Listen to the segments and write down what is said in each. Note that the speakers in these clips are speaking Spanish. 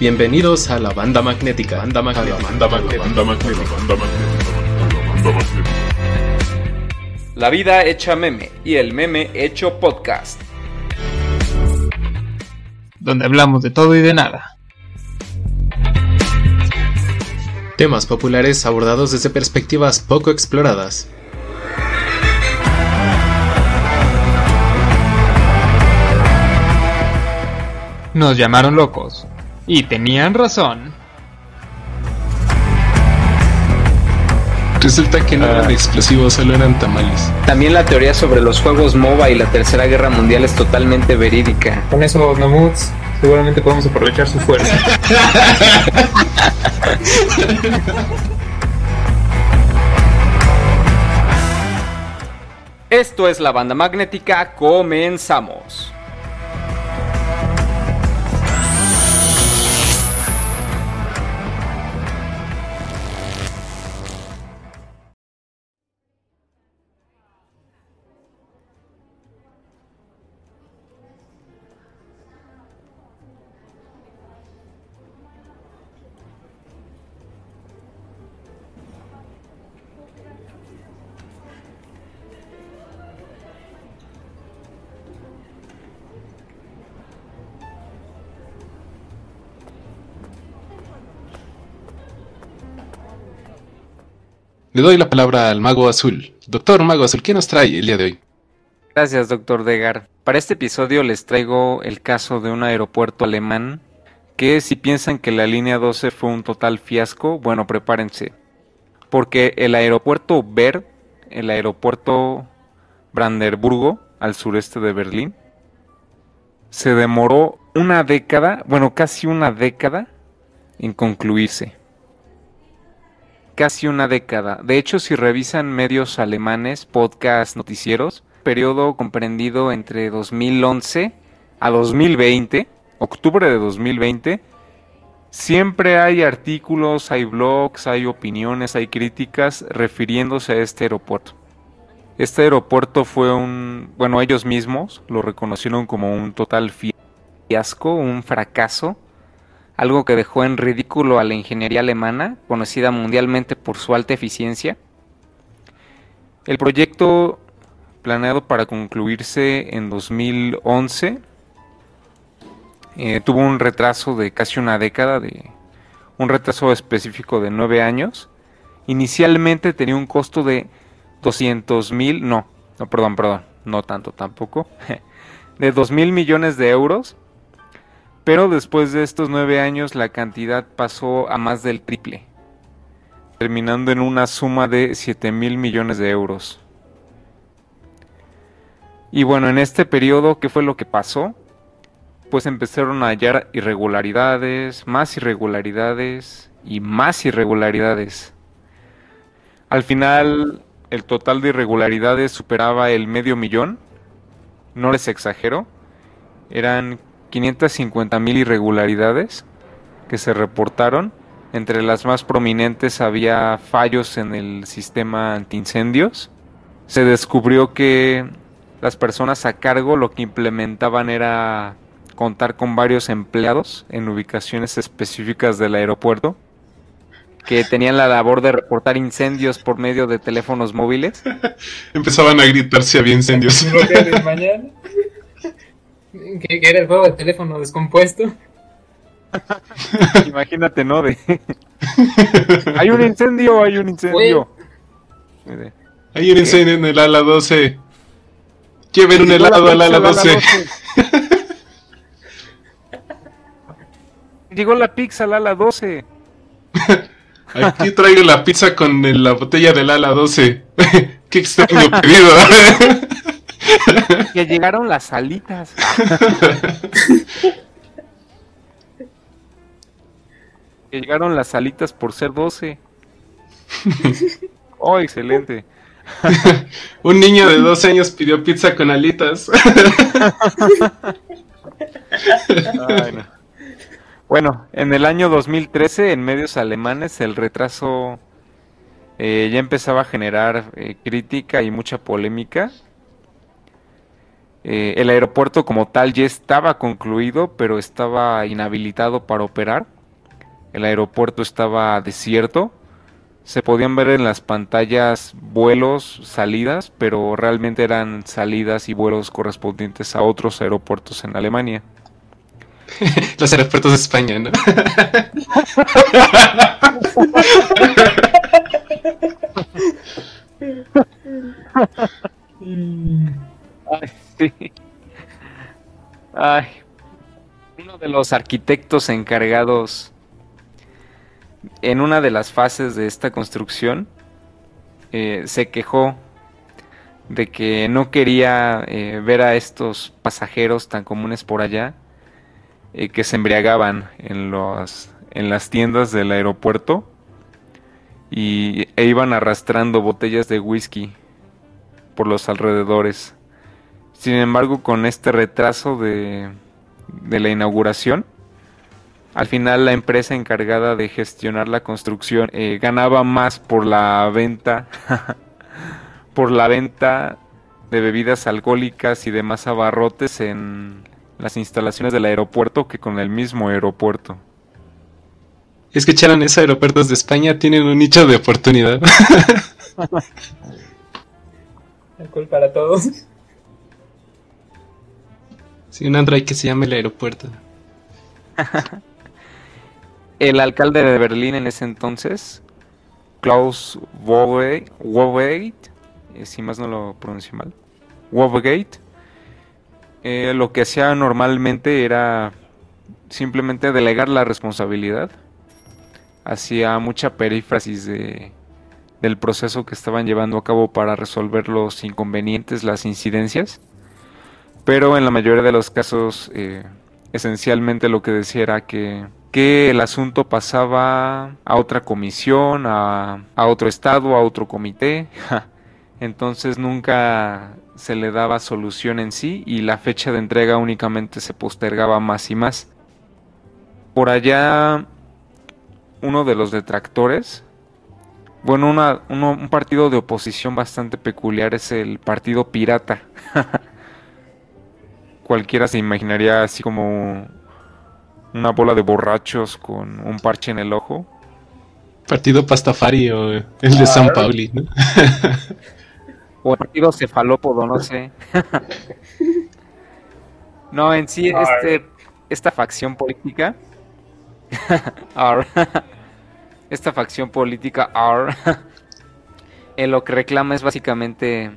Bienvenidos a la banda magnética. Banda magnética. Banda magnética. Banda magnética. Banda magnética. La vida hecha meme y el meme hecho podcast. Donde hablamos de todo y de nada. Temas populares abordados desde perspectivas poco exploradas. Nos llamaron locos. Y tenían razón. Resulta que no eran ah. explosivos, solo eran tamales. También la teoría sobre los juegos MOBA y la Tercera Guerra Mundial es totalmente verídica. Con eso, Mamuts, seguramente podemos aprovechar su fuerza. Esto es la banda magnética, comenzamos. Le doy la palabra al Mago Azul. Doctor Mago Azul, ¿qué nos trae el día de hoy? Gracias, doctor Degar. Para este episodio les traigo el caso de un aeropuerto alemán que si piensan que la línea 12 fue un total fiasco, bueno, prepárense. Porque el aeropuerto Ver, el aeropuerto Brandenburgo, al sureste de Berlín, se demoró una década, bueno, casi una década en concluirse casi una década. De hecho, si revisan medios alemanes, podcasts, noticieros, periodo comprendido entre 2011 a 2020, octubre de 2020, siempre hay artículos, hay blogs, hay opiniones, hay críticas refiriéndose a este aeropuerto. Este aeropuerto fue un, bueno, ellos mismos lo reconocieron como un total fiasco, un fracaso algo que dejó en ridículo a la ingeniería alemana, conocida mundialmente por su alta eficiencia. El proyecto, planeado para concluirse en 2011, eh, tuvo un retraso de casi una década, de un retraso específico de nueve años. Inicialmente tenía un costo de 200 mil, no, no, perdón, perdón, no tanto tampoco, de 2 mil millones de euros pero después de estos nueve años la cantidad pasó a más del triple, terminando en una suma de 7 mil millones de euros. Y bueno, en este periodo, ¿qué fue lo que pasó? Pues empezaron a hallar irregularidades, más irregularidades y más irregularidades. Al final, el total de irregularidades superaba el medio millón. No les exagero. Eran 550 mil irregularidades que se reportaron. Entre las más prominentes había fallos en el sistema antiincendios. Se descubrió que las personas a cargo lo que implementaban era contar con varios empleados en ubicaciones específicas del aeropuerto que tenían la labor de reportar incendios por medio de teléfonos móviles. Empezaban a gritar si había incendios. que, era el juego de teléfono descompuesto. Imagínate, ¿no? hay un incendio, hay un incendio. Hay un incendio en el ala 12. Lleven un helado al ala 12. Llegó la pizza al ala 12. Aquí traigo la pizza con la botella del ala 12. Qué extraño pedido. que llegaron las alitas. que llegaron las alitas por ser 12. Oh, excelente. Un niño de 12 años pidió pizza con alitas. Bueno, en el año 2013, en medios alemanes, el retraso eh, ya empezaba a generar eh, crítica y mucha polémica Eh, el aeropuerto como tal ya estaba concluido, pero estaba inhabilitado para operar. El aeropuerto estaba desierto. Se podían ver en las pantallas vuelos, salidas, pero realmente eran salidas y vuelos correspondientes a otros aeropuertos en Alemania. Los aeropuertos de España, ¿no? Ay. Uno de los arquitectos encargados en una de las fases de esta construcción eh, se quejó de que no quería eh, ver a estos pasajeros tan comunes por allá eh, que se embriagaban en, los, en las tiendas del aeropuerto y, e iban arrastrando botellas de whisky por los alrededores. Sin embargo, con este retraso de, de la inauguración, al final la empresa encargada de gestionar la construcción eh, ganaba más por la venta por la venta de bebidas alcohólicas y demás abarrotes en las instalaciones del aeropuerto que con el mismo aeropuerto. Escucharon esos aeropuertos de España tienen un nicho de oportunidad. Alcohol para todos. Un Android que se llama el aeropuerto. el alcalde de Berlín en ese entonces, Klaus Wowereit, eh, si más no lo pronuncio mal, Wowereit, eh, lo que hacía normalmente era simplemente delegar la responsabilidad. Hacía mucha perífrasis de, del proceso que estaban llevando a cabo para resolver los inconvenientes, las incidencias. Pero en la mayoría de los casos, eh, esencialmente lo que decía era que, que, el asunto pasaba a otra comisión, a, a otro estado, a otro comité. Entonces nunca se le daba solución en sí y la fecha de entrega únicamente se postergaba más y más. Por allá, uno de los detractores, bueno, un partido de oposición bastante peculiar es el Partido Pirata. Cualquiera se imaginaría así como una bola de borrachos con un parche en el ojo. Partido Pastafari o el de San Pauli, ¿no? o el partido cefalópodo, no sé. no, en sí, este, esta facción política. esta facción política R. en lo que reclama es básicamente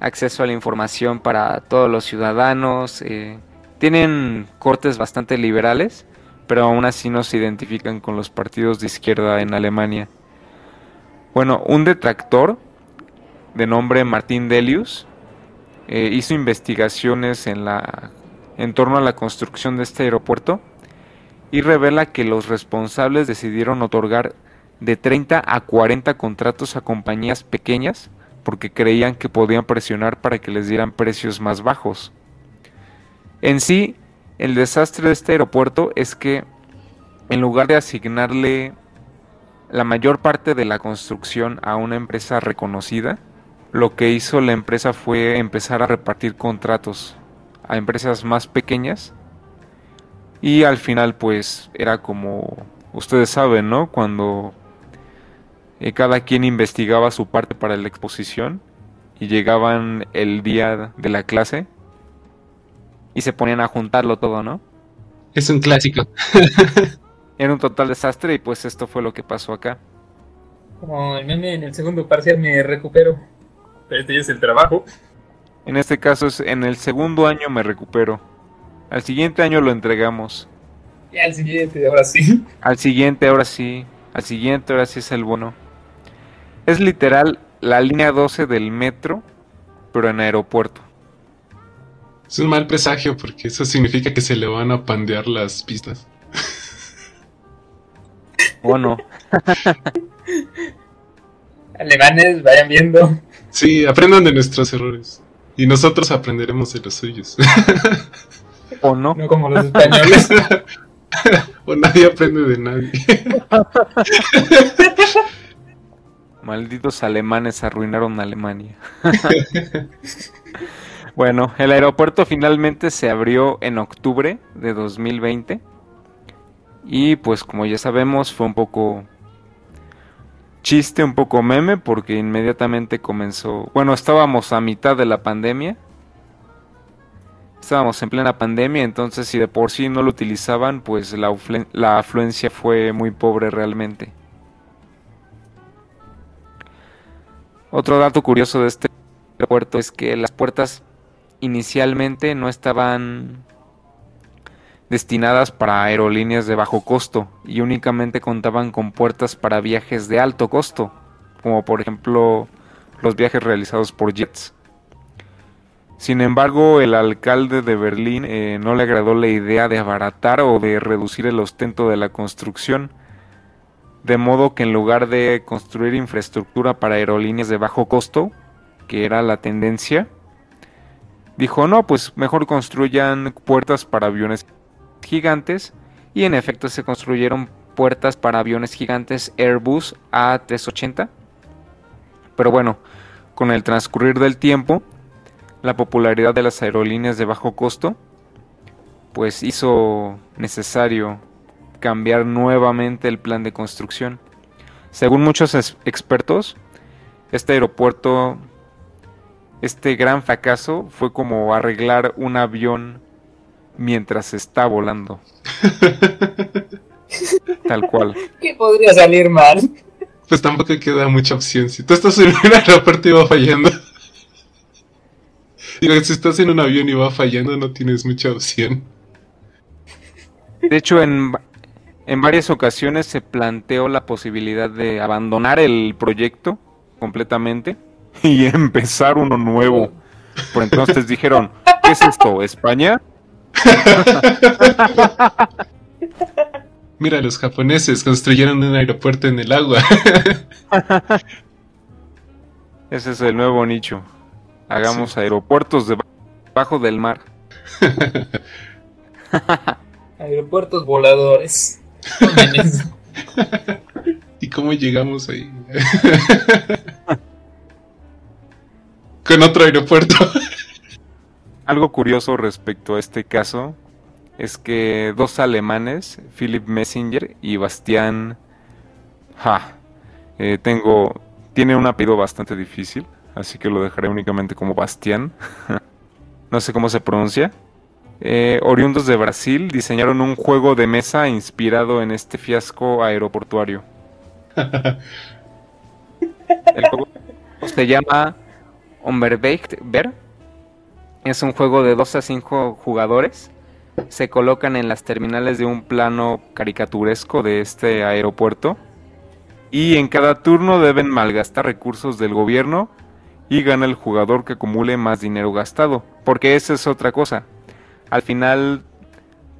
acceso a la información para todos los ciudadanos. Eh, tienen cortes bastante liberales, pero aún así no se identifican con los partidos de izquierda en Alemania. Bueno, un detractor de nombre Martín Delius eh, hizo investigaciones en, la, en torno a la construcción de este aeropuerto y revela que los responsables decidieron otorgar de 30 a 40 contratos a compañías pequeñas porque creían que podían presionar para que les dieran precios más bajos. En sí, el desastre de este aeropuerto es que en lugar de asignarle la mayor parte de la construcción a una empresa reconocida, lo que hizo la empresa fue empezar a repartir contratos a empresas más pequeñas y al final pues era como ustedes saben, ¿no? Cuando eh, cada quien investigaba su parte para la exposición y llegaban el día de la clase y se ponían a juntarlo todo, ¿no? Es un clásico. Era un total desastre y pues esto fue lo que pasó acá. Como el meme en el segundo parcial me recupero. Pero este ya es el trabajo. En este caso es en el segundo año me recupero. Al siguiente año lo entregamos. Y al siguiente, ahora sí. Al siguiente, ahora sí. Al siguiente, ahora sí es el bono. Es literal la línea 12 del metro, pero en aeropuerto. Es un mal presagio porque eso significa que se le van a pandear las pistas. ¿O no? Alemanes, vayan viendo. Sí, aprendan de nuestros errores. Y nosotros aprenderemos de los suyos. ¿O no? No como los españoles. o nadie aprende de nadie. Malditos alemanes arruinaron Alemania. Bueno, el aeropuerto finalmente se abrió en octubre de 2020 y pues como ya sabemos fue un poco chiste, un poco meme porque inmediatamente comenzó, bueno, estábamos a mitad de la pandemia, estábamos en plena pandemia, entonces si de por sí no lo utilizaban, pues la, la afluencia fue muy pobre realmente. Otro dato curioso de este aeropuerto es que las puertas inicialmente no estaban destinadas para aerolíneas de bajo costo y únicamente contaban con puertas para viajes de alto costo, como por ejemplo los viajes realizados por jets. Sin embargo, el alcalde de Berlín eh, no le agradó la idea de abaratar o de reducir el ostento de la construcción, de modo que en lugar de construir infraestructura para aerolíneas de bajo costo, que era la tendencia, dijo, no, pues mejor construyan puertas para aviones gigantes y en efecto se construyeron puertas para aviones gigantes Airbus A380. Pero bueno, con el transcurrir del tiempo, la popularidad de las aerolíneas de bajo costo, pues hizo necesario cambiar nuevamente el plan de construcción. Según muchos expertos, este aeropuerto este gran fracaso fue como arreglar un avión mientras está volando. Tal cual. ¿Qué podría salir mal? Pues tampoco queda mucha opción. Si tú estás en un aeropuerto y va fallando. Digo, si estás en un avión y va fallando, no tienes mucha opción. De hecho, en, en varias ocasiones se planteó la posibilidad de abandonar el proyecto completamente y empezar uno nuevo. Por entonces dijeron, ¿qué es esto? ¿España? Mira, los japoneses construyeron un aeropuerto en el agua. Ese es el nuevo nicho. Hagamos aeropuertos debajo del mar. aeropuertos voladores. ¿Y cómo llegamos ahí? Con otro aeropuerto. Algo curioso respecto a este caso es que dos alemanes, Philip Messenger y Bastian Ha, eh, tengo, tiene un apellido bastante difícil, así que lo dejaré únicamente como Bastian. no sé cómo se pronuncia. Eh, oriundos de Brasil diseñaron un juego de mesa inspirado en este fiasco aeroportuario. El juego se llama Umberbecht Ver. Es un juego de 2 a 5 jugadores. Se colocan en las terminales de un plano caricaturesco de este aeropuerto. Y en cada turno deben malgastar recursos del gobierno y gana el jugador que acumule más dinero gastado. Porque esa es otra cosa. Al final,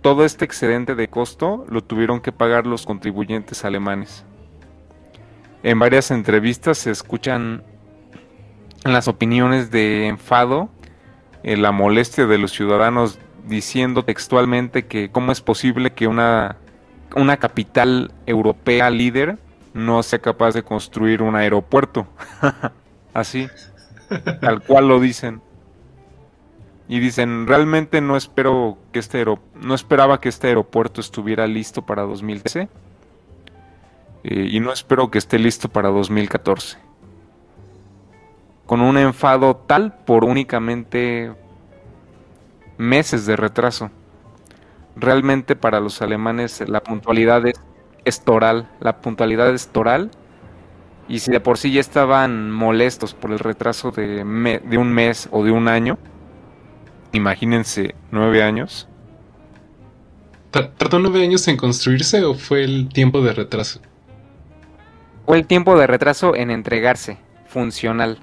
todo este excedente de costo lo tuvieron que pagar los contribuyentes alemanes. En varias entrevistas se escuchan las opiniones de enfado, eh, la molestia de los ciudadanos diciendo textualmente que cómo es posible que una, una capital europea líder no sea capaz de construir un aeropuerto. Así, tal cual lo dicen. Y dicen, realmente no espero que este no esperaba que este aeropuerto estuviera listo para 2013. Eh, y no espero que esté listo para 2014 con un enfado tal por únicamente meses de retraso. Realmente para los alemanes la puntualidad es, estoral, la puntualidad es toral y si de por sí ya estaban molestos por el retraso de, de un mes o de un año, imagínense nueve años. ¿Tardó nueve años en construirse o fue el tiempo de retraso? Fue el tiempo de retraso en entregarse, funcional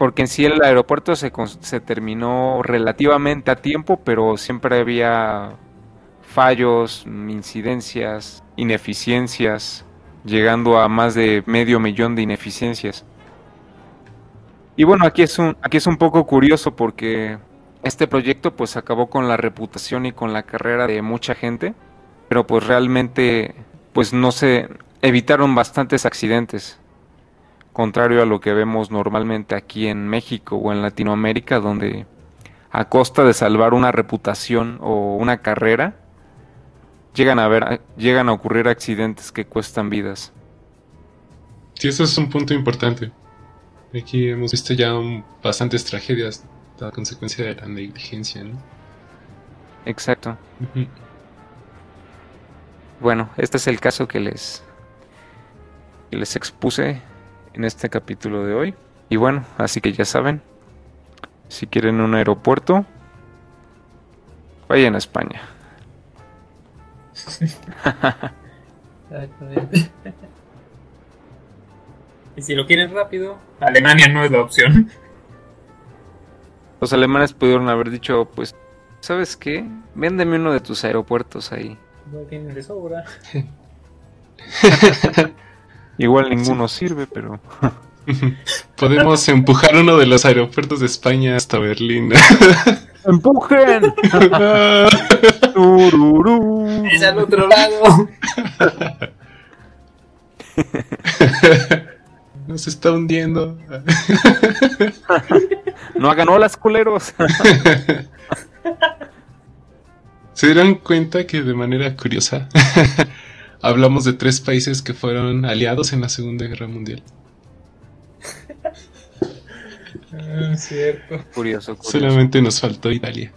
porque en sí el aeropuerto se, se terminó relativamente a tiempo, pero siempre había fallos, incidencias, ineficiencias, llegando a más de medio millón de ineficiencias. Y bueno, aquí es un, aquí es un poco curioso porque este proyecto pues acabó con la reputación y con la carrera de mucha gente, pero pues realmente pues no se evitaron bastantes accidentes contrario a lo que vemos normalmente aquí en México o en Latinoamérica, donde a costa de salvar una reputación o una carrera, llegan a, ver, llegan a ocurrir accidentes que cuestan vidas. Sí, eso es un punto importante. Aquí hemos visto ya bastantes tragedias a consecuencia de la negligencia, ¿no? Exacto. Bueno, este es el caso que les, que les expuse en este capítulo de hoy. Y bueno, así que ya saben, si quieren un aeropuerto, vayan a España. Exactamente. y si lo quieren rápido, Alemania no es la opción. Los alemanes pudieron haber dicho, pues, ¿sabes qué? Véndeme uno de tus aeropuertos ahí. No tienen de sobra. Igual ninguno sirve, pero... Podemos empujar uno de los aeropuertos de España hasta Berlín. ¡Empujen! Es al otro lado. Nos está hundiendo. No hagan olas, culeros. ¿Se dieron cuenta que de manera curiosa hablamos de tres países que fueron aliados en la Segunda Guerra Mundial? Ah, cierto. curioso, curioso. Solamente nos faltó Italia.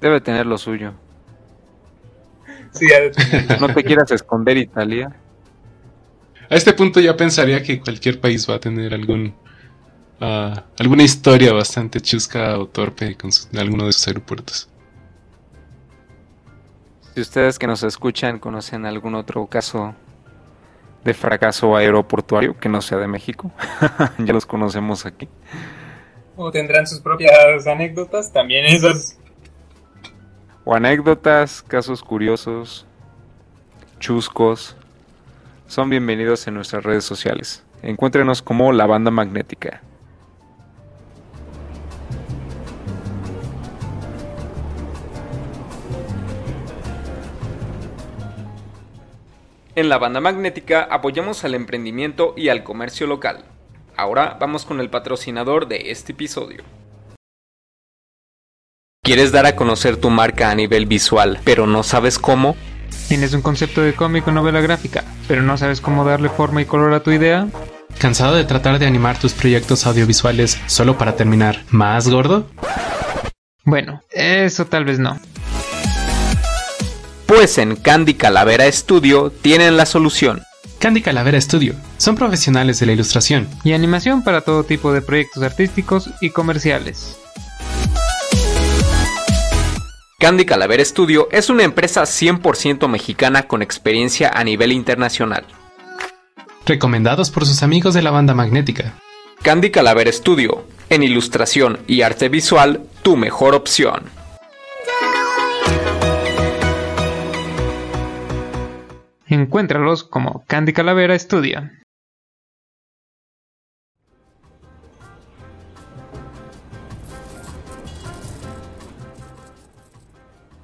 Debe tener lo suyo. Sí, tener. No te quieras esconder, Italia. A este punto ya pensaría que cualquier país va a tener algún ah, alguna historia bastante chusca o torpe con su- alguno de sus aeropuertos. Si ustedes que nos escuchan conocen algún otro caso de fracaso aeroportuario que no sea de México, ya los conocemos aquí. O tendrán sus propias anécdotas, también esas. O anécdotas, casos curiosos, chuscos, son bienvenidos en nuestras redes sociales. Encuéntrenos como La Banda Magnética. En La Banda Magnética apoyamos al emprendimiento y al comercio local. Ahora vamos con el patrocinador de este episodio. ¿Quieres dar a conocer tu marca a nivel visual, pero no sabes cómo? ¿Tienes un concepto de cómic o novela gráfica, pero no sabes cómo darle forma y color a tu idea? ¿Cansado de tratar de animar tus proyectos audiovisuales solo para terminar más gordo? Bueno, eso tal vez no. Pues en Candy Calavera Studio tienen la solución. Candy Calavera Studio. Son profesionales de la ilustración. Y animación para todo tipo de proyectos artísticos y comerciales. Candy Calavera Studio es una empresa 100% mexicana con experiencia a nivel internacional. Recomendados por sus amigos de la banda magnética. Candy Calavera Studio, en ilustración y arte visual, tu mejor opción. Encuéntralos como Candy Calavera Studio.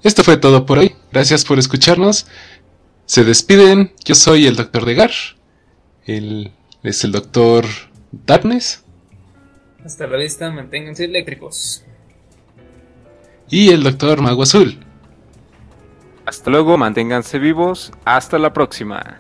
Esto fue todo por hoy. Gracias por escucharnos. Se despiden. Yo soy el Dr. Degar. Él es el Dr. Darkness. Hasta la vista, manténganse eléctricos. Y el Dr. Mago Azul. Hasta luego, manténganse vivos, hasta la próxima.